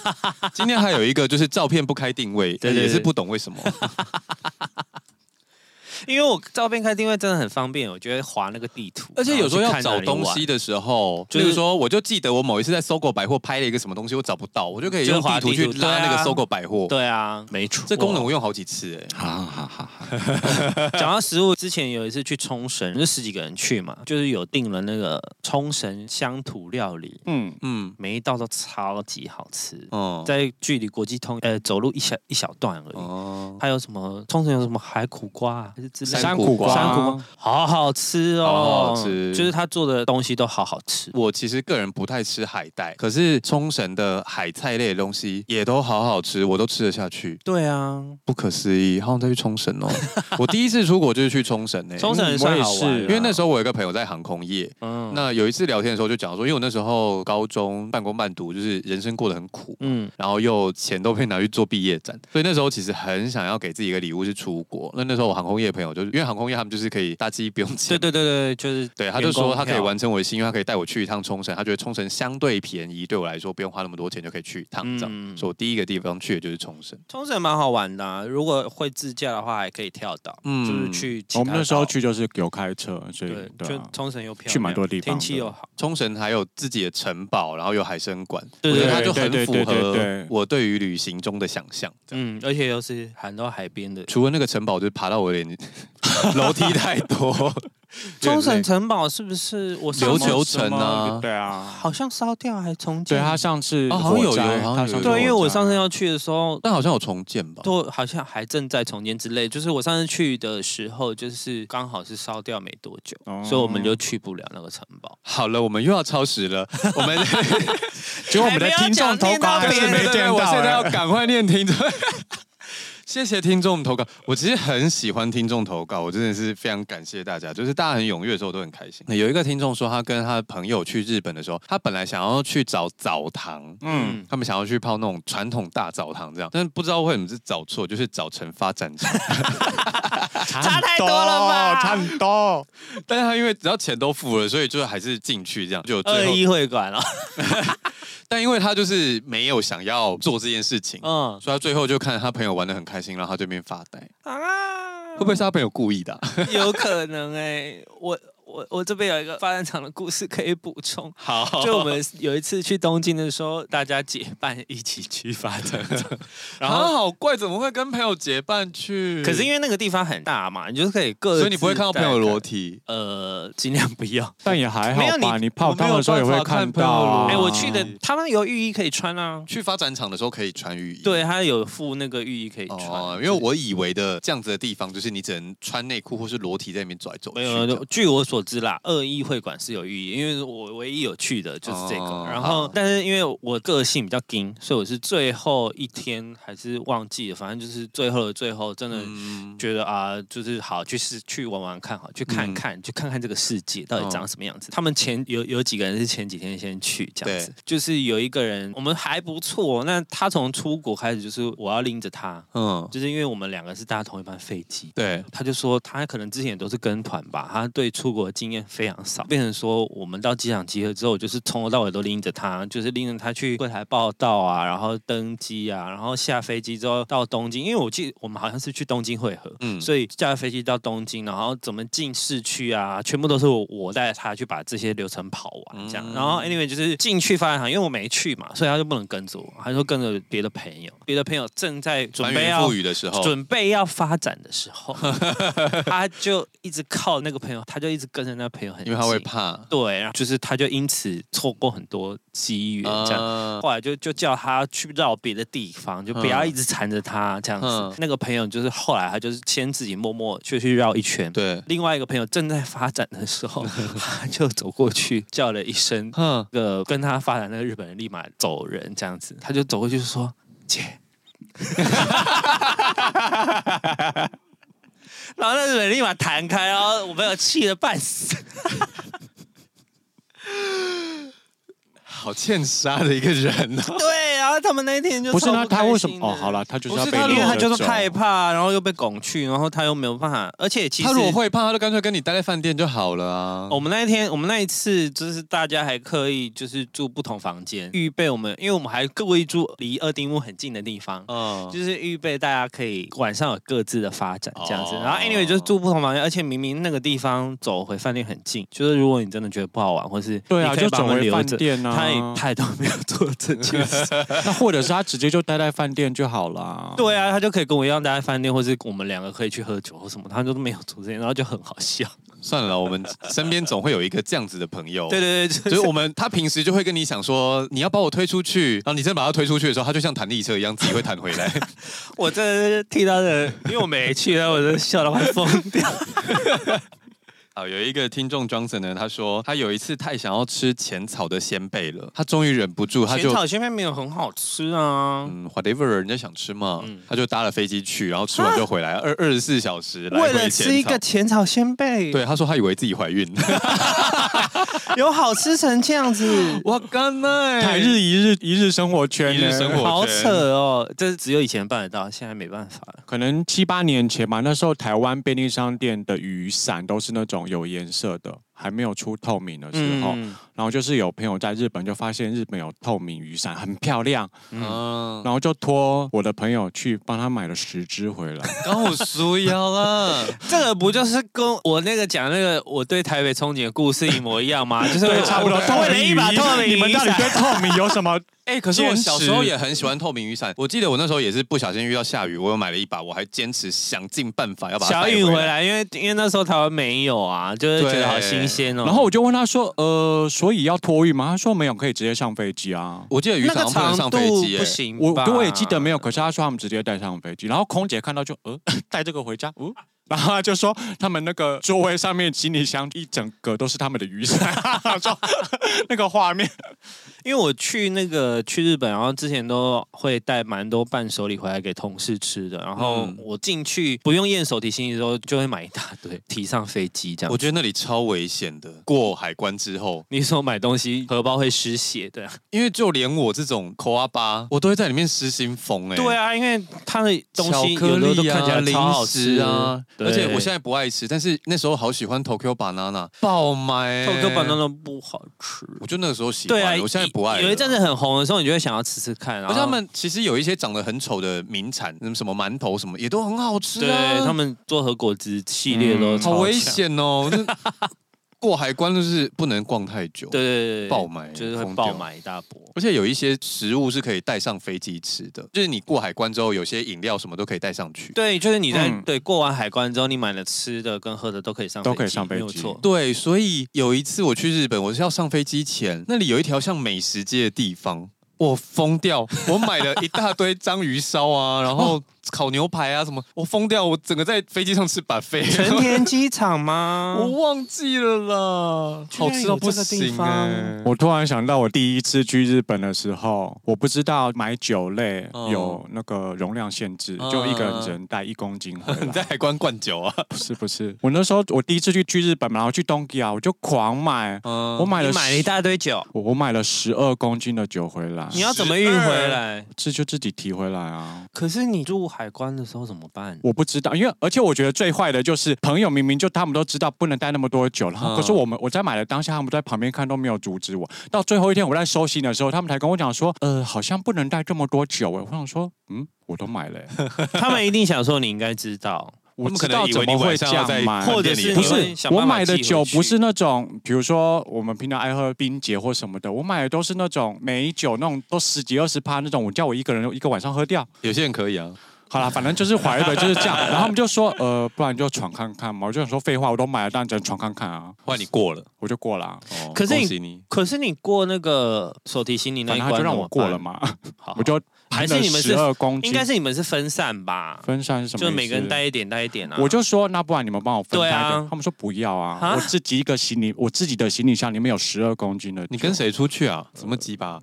今天还有一个就是照片不开定位，对对对，也是不懂为什么。因为我照片开定位真的很方便，我觉得划那个地图，而且有时候要找东西的时候，就是说，我就记得我某一次在搜狗百货拍了一个什么东西，我找不到，我就可以用地图去拉那个搜狗百货。对啊，没错，这功能我用好几次哎。好好好。讲到食物，之前有一次去冲绳，就十几个人去嘛，就是有订了那个冲绳乡土料理，嗯嗯，每一道都超级好吃。哦，在距离国际通呃走路一小一小段而已。哦，还有什么冲绳有什么海苦瓜还是？山苦瓜，山苦瓜好好吃哦，好好吃，就是他做的东西都好好吃。我其实个人不太吃海带，可是冲绳的海菜类的东西也都好好吃，我都吃得下去。对啊，不可思议，好想再去冲绳哦。我第一次出国就是去冲绳诶，冲绳我也是，因为那时候我有一个朋友在航空业，嗯，那有一次聊天的时候就讲说，因为我那时候高中半工半读，就是人生过得很苦，嗯，然后又钱都被拿去做毕业展，所以那时候其实很想要给自己一个礼物是出国。那那时候我航空业的朋友就是因为航空业他们就是可以搭机不用钱，对对对对，就是对，他就说他可以完成我的心愿，他可以带我去一趟冲绳，他觉得冲绳相对便宜，对我来说不用花那么多钱就可以去一趟，这样，嗯、所以我第一个地方去的就是冲绳。冲绳蛮好玩的，啊，如果会自驾的话还可以跳岛，嗯，就是去。我们那时候去就是有开车，所以对，对啊，就冲绳又漂亮，去蛮多地方，天气又好。冲绳还有自己的城堡，然后有海参馆，对对对，我觉得它就很符合我对于旅行中的想象。嗯，而且又是很多海边的，除了那个城堡，就是爬到我脸。楼梯太多，冲绳城堡是不是我琉球城呢？对啊，好像烧掉还重建。对，他上次好像有有，对，因为我上次要去的时候，但好像有重建吧？都好像还正在重建之类。就是我上次去的时候，就是刚好是烧掉没多久，所以我们就去不了那个城堡。好了，我们又要超时了。我们结果我们的听众投稿还是没见到，我现在要赶快念听众。谢谢听众投稿，我其实很喜欢听众投稿，我真的是非常感谢大家，就是大家很踊跃的时候，我都很开心。有一个听众说，他跟他的朋友去日本的时候，他本来想要去找澡堂，嗯，他们想要去泡那种传统大澡堂这样，但是不知道为什么是找错，就是找成发展场，差太多了吧？差很多，但是他因为只要钱都付了，所以就还是进去这样，就二一会馆了。但因为他就是没有想要做这件事情，嗯，所以他最后就看他朋友玩的很开心，然后他这边发呆啊，会不会是他朋友故意的啊？有可能哎，我。我我这边有一个发展场的故事可以补充。好，就我们有一次去东京的时候，大家结伴一起去发展场，然后好怪，怎么会跟朋友结伴去？可是因为那个地方很大嘛，你就是可以各，所以你不会看到朋友裸体。呃，尽量不要，但也还好吧。没有你泡汤的时候也会看到。哎，我去的他们有浴衣可以穿啊，去发展场的时候可以穿浴衣。对，他有附那个浴衣可以穿。哦，因为我以为的这样子的地方，就是你只能穿内裤或是裸体在里面走来走去。没有，据我所知啦，二一会馆是有寓意，因为我唯一有去的就是这个。然后，但是因为我个性比较硬，所以我是最后一天还是忘记了，反正就是最后的最后，真的觉得啊，就是好去试去玩玩看，好去看看，去看看这个世界到底长什么样子。他们前有有几个人是前几天先去这样子，就是有一个人我们还不错，那他从出国开始就是我要拎着他，嗯，就是因为我们两个是搭同一班飞机，对，他就说他可能之前也都是跟团吧，他对出国的经验非常少，变成说我们到机场集合之后，我就是从头到尾都拎着他，就是拎着他去柜台报到啊，然后登机啊，然后下飞机之后到东京，因为我记得我们好像是去东京会合，嗯，所以下飞机到东京，然后怎么进市区啊，全部都是我我带着他去把这些流程跑完这样，然后 anyway 就是进去发展场，因为我没去嘛，所以他就不能跟着我，他说跟着别的朋友，别的朋友正在准备要的时候，准备要发展的时候，他就一直靠那个朋友，他就一直跟着那个朋友很，因为他会怕，对，然后就是他就因此错过很多机缘，这样，呃、后来就就叫他去绕别的地方，就不要一直缠着他这样子。嗯、那个朋友就是后来他就是先自己默默就去绕一圈，对，另外一个朋友正在发展的时候，他就走过去叫了一声，嗯，个跟他发展那个日本人立马走人这样子，他就走过去说姐。然后那个人立马弹开，然后我朋友气得半死。好欠杀的一个人呢、啊。对，然后他们那一天就不是他，他为什么？哦，好了，他就是要被因为他就是害怕，然后又被拱去，然后他又没有办法。而且其实他如果会怕，他就干脆跟你待在饭店就好了啊。我们那一天，我们那一次就是大家还刻意就是住不同房间，预备我们，因为我们还故意住离二丁目很近的地方，嗯，就是预备大家可以晚上有各自的发展这样子。然后 anyway 就是住不同房间，而且明明那个地方走回饭店很近，就是如果你真的觉得不好玩，或是对啊，就走回饭店啊。他都没有做这件事，那或者是他直接就待在饭店就好了。对啊，他就可以跟我一样待在饭店，或是我们两个可以去喝酒或什么，他都没有做这件，然后就很好笑。算了，我们身边总会有一个这样子的朋友。对对对，所以我们他平时就会跟你想说，你要把我推出去，然后你真的把他推出去的时候，他就像弹力车一样，自己会弹回来。我真的替他的，因为我没去，然后我就笑到快疯掉。好，有一个听众 Johnson 呢，他说他有一次太想要吃浅草的鲜贝了，他终于忍不住，他就浅草鲜贝没有很好吃啊，嗯，whatever，人家想吃嘛，嗯、他就搭了飞机去，然后吃完就回来，二二十四小时来回为了吃一个浅草鲜贝，对，他说他以为自己怀孕，有好吃成这样子，我干嘛？台日一日一日生活圈，一日生活圈，好扯哦，这只有以前办得到，现在没办法了，可能七八年前吧，那时候台湾便利商店的雨伞都是那种。有颜色的。还没有出透明的时候，然后就是有朋友在日本就发现日本有透明雨伞，很漂亮，嗯，然后就托我的朋友去帮他买了十只回来，刚好输腰了。这个不就是跟我那个讲那个我对台北憧憬的故事一模一样吗？就是对，差不多。透明雨伞，你们到底对透明有什么？哎，可是我小时候也很喜欢透明雨伞。我记得我那时候也是不小心遇到下雨，我又买了一把，我还坚持想尽办法要把它小雨回来，因为因为那时候台湾没有啊，就是觉得好新鲜哦。然后我就问他说：“呃，所以要托运吗？”他说：“没有，可以直接上飞机啊。”我记得雨伞不能上飞机，不行。我我也记得没有，可是他说他们直接带上飞机。然后空姐看到就呃，带这个回家，嗯。然后他就说，他们那个座位上面行李箱一整个都是他们的雨伞，那个画面。因为我去那个去日本，然后之前都会带蛮多伴手礼回来给同事吃的。然后我进去不用验手提行李的时候，就会买一大堆提上飞机这样。我觉得那里超危险的，过海关之后，你说买东西荷包会失血的，因为就连我这种抠阿巴，我都会在里面失心疯哎。对啊，因为它的东西有的都看起来超好吃啊。而且我现在不爱吃，但是那时候好喜欢 Tokyo Banana 爆买。Tokyo Banana 不好吃，我就那个时候喜欢。对啊，我现在不爱。有一阵子很红的时候，你就会想要吃吃看。而且他们其实有一些长得很丑的名产，什么什么馒头什么也都很好吃。对，他们做和果汁系列都超好危险哦。过海关就是不能逛太久，对对对，爆买就是会爆买一大波。而且有一些食物是可以带上飞机吃的，就是你过海关之后，有些饮料什么都可以带上去。对，就是你在、嗯、对过完海关之后，你买了吃的跟喝的都可以上飞机，都可以上飞机，没有错。对，所以有一次我去日本，我是要上飞机前，那里有一条像美食街的地方。我疯掉！我买了一大堆章鱼烧啊，然后烤牛排啊什么，我疯掉！我整个在飞机上吃 buffet。成田机场吗？我忘记了啦，好吃到不行哎！我突然想到，我第一次去日本的时候，我不知道买酒类有那个容量限制，嗯、就一个人只能带一公斤回来。你在海关灌酒啊？不是不是，我那时候我第一次去去日本嘛，然后去东京啊，我就狂买，嗯、我买了买了一大堆酒，我我买了十二公斤的酒回来。你要怎么运回来？这就自己提回来啊。可是你入海关的时候怎么办？我不知道，因为而且我觉得最坏的就是朋友明明就他们都知道不能带那么多酒，然后可是我们我在买的当下，他们在旁边看都没有阻止我。到最后一天我在收行的时候，他们才跟我讲说，呃，好像不能带这么多酒。我想说，嗯，我都买了。他们一定想说你应该知道。我知道怎么会这样买，或者是不是我买的酒不是那种，比如说我们平常爱喝冰结或什么的，我买的都是那种美酒，那种都十几二十趴那种，我叫我一个人一个晚上喝掉。有些人可以啊，好啦，反正就是怀的就是这样。然后他们就说，呃，不然就闯看看嘛。我就想说废话，我都买了，当然只能闯看看啊。后来你过了，我就过了。哦，可是你，可是你过那个手提行李那一关，他就让我过了嘛。好，我就。还是你们是应该是你们是分散吧？分散是什么？就每个人带一点，带一点啊。我就说，那不然你们帮我分开一点。啊、他们说不要啊，我自己一个行李，我自己的行李箱里面有十二公斤的。你跟谁出去啊？什么鸡巴？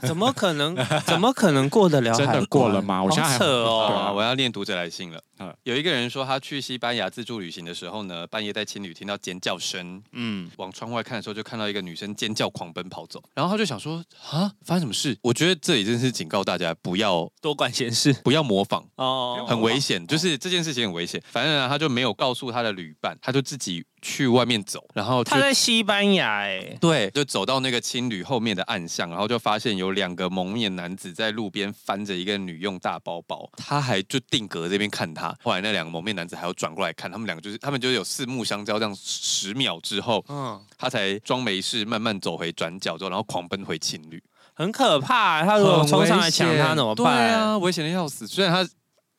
怎么可能？怎么可能过得了？真的过了吗？我现在还扯哦。啊，我要念读者来信了。有一个人说，他去西班牙自助旅行的时候呢，半夜在青旅听到尖叫声，嗯，往窗外看的时候，就看到一个女生尖叫狂奔跑走，然后他就想说，啊，发生什么事？我觉得这里真是警告大家，不要多管闲事，不要模仿哦，很危险，就是这件事情很危险。反正呢，他就没有告诉他的旅伴，他就自己。去外面走，然后他在西班牙哎，对，就走到那个青旅后面的暗巷，然后就发现有两个蒙面男子在路边翻着一个女用大包包，他还就定格这边看他。后来那两个蒙面男子还要转过来看，他们两个就是他们就有四目相交，这样十秒之后，嗯，他才装没事，慢慢走回转角之后，然后狂奔回青旅，很可怕。他如果冲上来抢他怎么办？对啊，危险的要死。虽然他。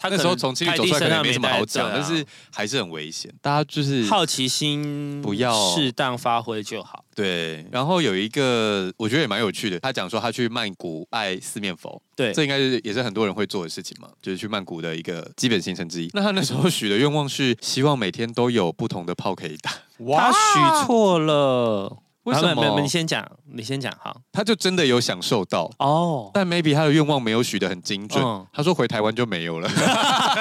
他那时候从青旅走出来，可能没什么好讲，但是还是很危险。大家就是好奇心不要适当发挥就好。对，然后有一个我觉得也蛮有趣的，他讲说他去曼谷拜四面佛，对，这应该是也是很多人会做的事情嘛，就是去曼谷的一个基本行程之一。那他那时候许的愿望是希望每天都有不同的炮可以打，哇，他许错了。为什么？你先讲，你先讲好。他就真的有享受到哦，但 maybe 他的愿望没有许的很精准。嗯、他说回台湾就没有了，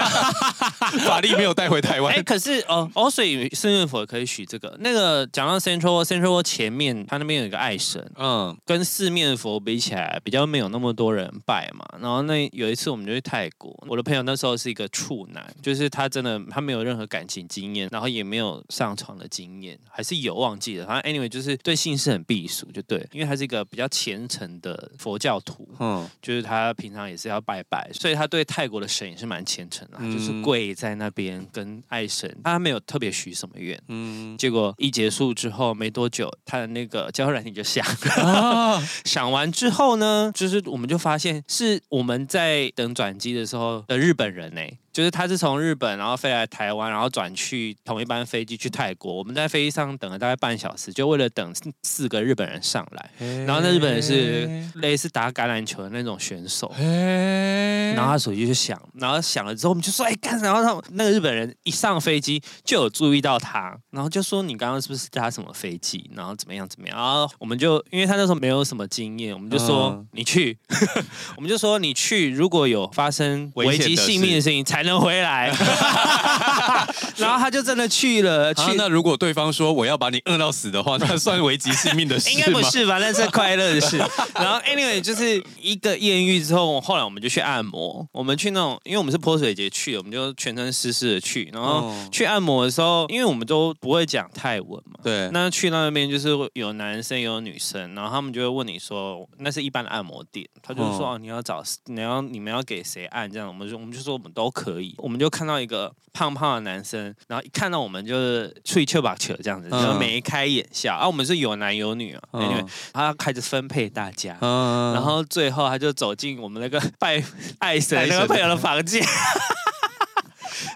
法力没有带回台湾。哎，可是哦哦，所以四面佛可以许这个。那个讲到 Central Central 前面，他那边有一个爱神，嗯，跟四面佛比起来，比较没有那么多人拜嘛。然后那有一次我们就去泰国，我的朋友那时候是一个处男，就是他真的他没有任何感情经验，然后也没有上床的经验，还是有忘记了。反正 anyway 就是对。姓氏很避俗，就对，因为他是一个比较虔诚的佛教徒，嗯，就是他平常也是要拜拜，所以他对泰国的神也是蛮虔诚的，嗯、就是跪在那边跟爱神，他没有特别许什么愿，嗯，结果一结束之后没多久，他的那个交友软体就响，了、啊、完之后呢，就是我们就发现是我们在等转机的时候的日本人呢、欸。就是他是从日本，然后飞来台湾，然后转去同一班飞机去泰国。我们在飞机上等了大概半小时，就为了等四个日本人上来。然后那日本人是类似打橄榄球的那种选手。然后他手机就响，然后响了之后，我们就说：“哎，干！”然后他那个日本人一上飞机就有注意到他，然后就说：“你刚刚是不是搭什么飞机？然后怎么样怎么样？”然后我们就因为他那时候没有什么经验，我们就说：“你去。” 我们就说：“你去，如果有发生危及性命的事情，才。”能回来，然后他就真的去了。去、啊、那如果对方说我要把你饿到死的话，那算危及性命的事吗？应该不是吧？那是快乐的事。然后 anyway 就是一个艳遇之后，后来我们就去按摩。我们去那种，因为我们是泼水节去的，我们就全身湿湿的去。然后去按摩的时候，因为我们都不会讲泰文嘛，对。那去到那边就是有男生有女生，然后他们就会问你说，那是一般的按摩店，他就说哦，你要找你要你们要给谁按这样，我们就我们就说我们都。可以，我们就看到一个胖胖的男生，然后一看到我们就是吹球把球这样子，就眉开眼笑。啊，我们是有男有女啊，因为他开始分配大家，然后最后他就走进我们那个拜 爱神。那个朋友的房间，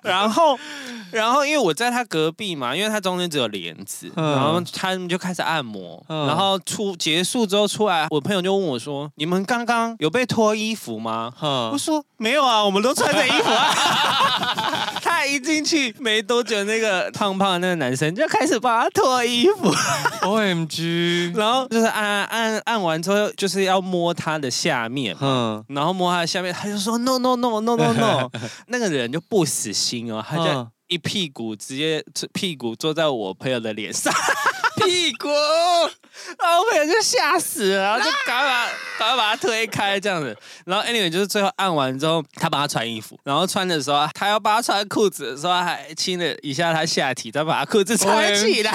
然后。然后因为我在他隔壁嘛，因为他中间只有帘子，嗯、然后他们就开始按摩，嗯、然后出结束之后出来，我朋友就问我说：“你们刚刚有被脱衣服吗？”嗯、我说：“没有啊，我们都穿着衣服啊。”他一进去没多久，那个胖胖的那个男生就开始帮他脱衣服，OMG！然后就是按按按完之后，就是要摸他的下面，嗯，然后摸他的下面，他就说：“No No No No No No！” 那个人就不死心哦，他就。嗯一屁股直接屁股坐在我朋友的脸上，屁股，然后我朋友就吓死了，然后就赶快把赶快把他推开这样子，然后 anyway 就是最后按完之后，他帮他穿衣服，然后穿的时候，他要帮他穿裤子的时候，还亲了一下他下体，再把他裤子穿起来。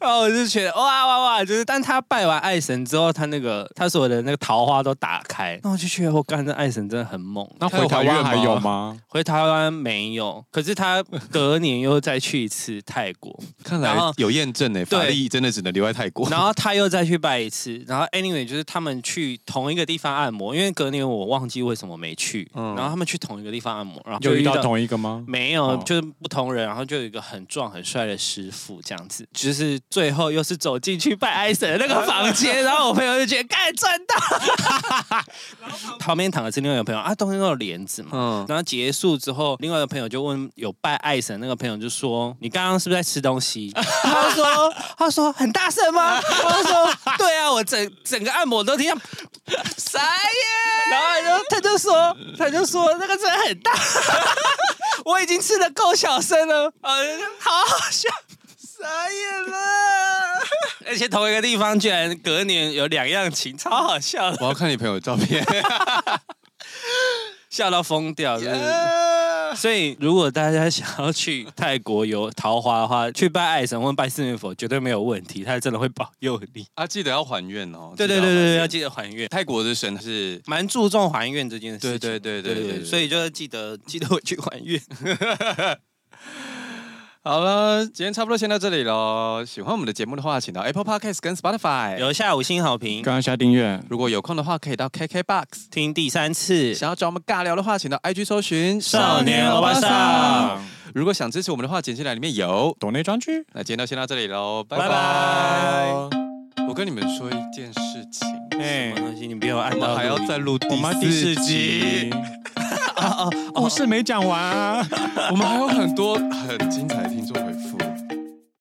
然后我就觉得哇哇哇，就是，但他拜完爱神之后，他那个他所有的那个桃花都打开，那我就觉得我干这爱神真的很猛。那回台湾还有吗？回台湾没有，可是他隔年又再去一次泰国，看来有验证呢，法力真的只能留在泰国。然后他又再去拜一次，然后 anyway 就是他们去同一个地方按摩，因为隔年我忘记为什么没去，嗯、然后他们去同一个地方按摩，然后就遇到同一个吗？没有，就是不同人，然后就有一个很壮很帅的师傅这样子，就是。最后又是走进去拜爱神的那个房间，然后我朋友就觉得该赚到。然 后旁边躺的是另外一个朋友啊，冬天都有帘子嘛。嗯。然后结束之后，另外一个朋友就问有拜爱神那个朋友就说：“你刚刚是不是在吃东西？” 他说：“他说很大声吗？”他说：“对啊，我整整个按摩都听到傻耶。”然后他就他就说他就说那个真的很大，我已经吃的够小声了，呃，好好笑。傻眼了，而且同一个地方居然隔年有两样情，超好笑的。我要看你朋友的照片，笑到疯掉，是!所以如果大家想要去泰国有桃花的话，去拜爱神或拜四面佛绝对没有问题，他真的会保佑你。啊，记得要还愿哦。对对对对，要记得还愿。泰国的神是蛮注重还愿这件事情。对对对对对，对，对，所以就是记得记得回去还愿。好了，今天差不多先到这里喽。喜欢我们的节目的话，请到 Apple Podcast 跟 Spotify 留下五星好评，刚刚下订阅。如果有空的话，可以到 KKBOX 听第三次。想要找我们尬聊的话，请到 IG 搜寻少年欧巴桑。如果想支持我们的话，简介栏里面有抖内专区。那今天就先到这里喽，拜拜。我跟你们说一件事情，哎？你不要按到，还要再录第四集。故事没讲完啊，我们还有很多很精彩的听众。